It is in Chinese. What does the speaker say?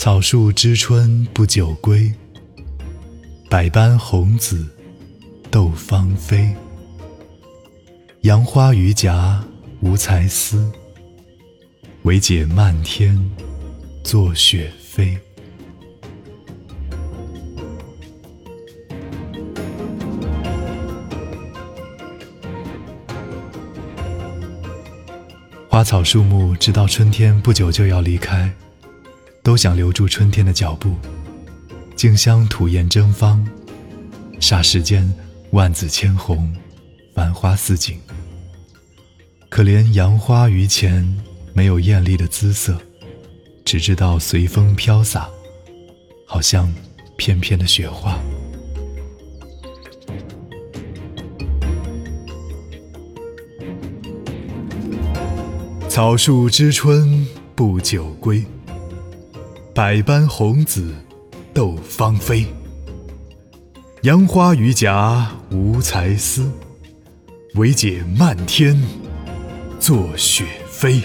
草树知春不久归，百般红紫斗芳菲。杨花榆荚无才思，惟解漫天作雪飞。花草树木知道春天不久就要离开。都想留住春天的脚步，竞相吐艳争芳，霎时间万紫千红，繁花似锦。可怜杨花榆钱没有艳丽的姿色，只知道随风飘洒，好像翩翩的雪花。草树知春不久归。百般红紫斗芳菲，杨花榆荚无才思，惟解漫天作雪飞。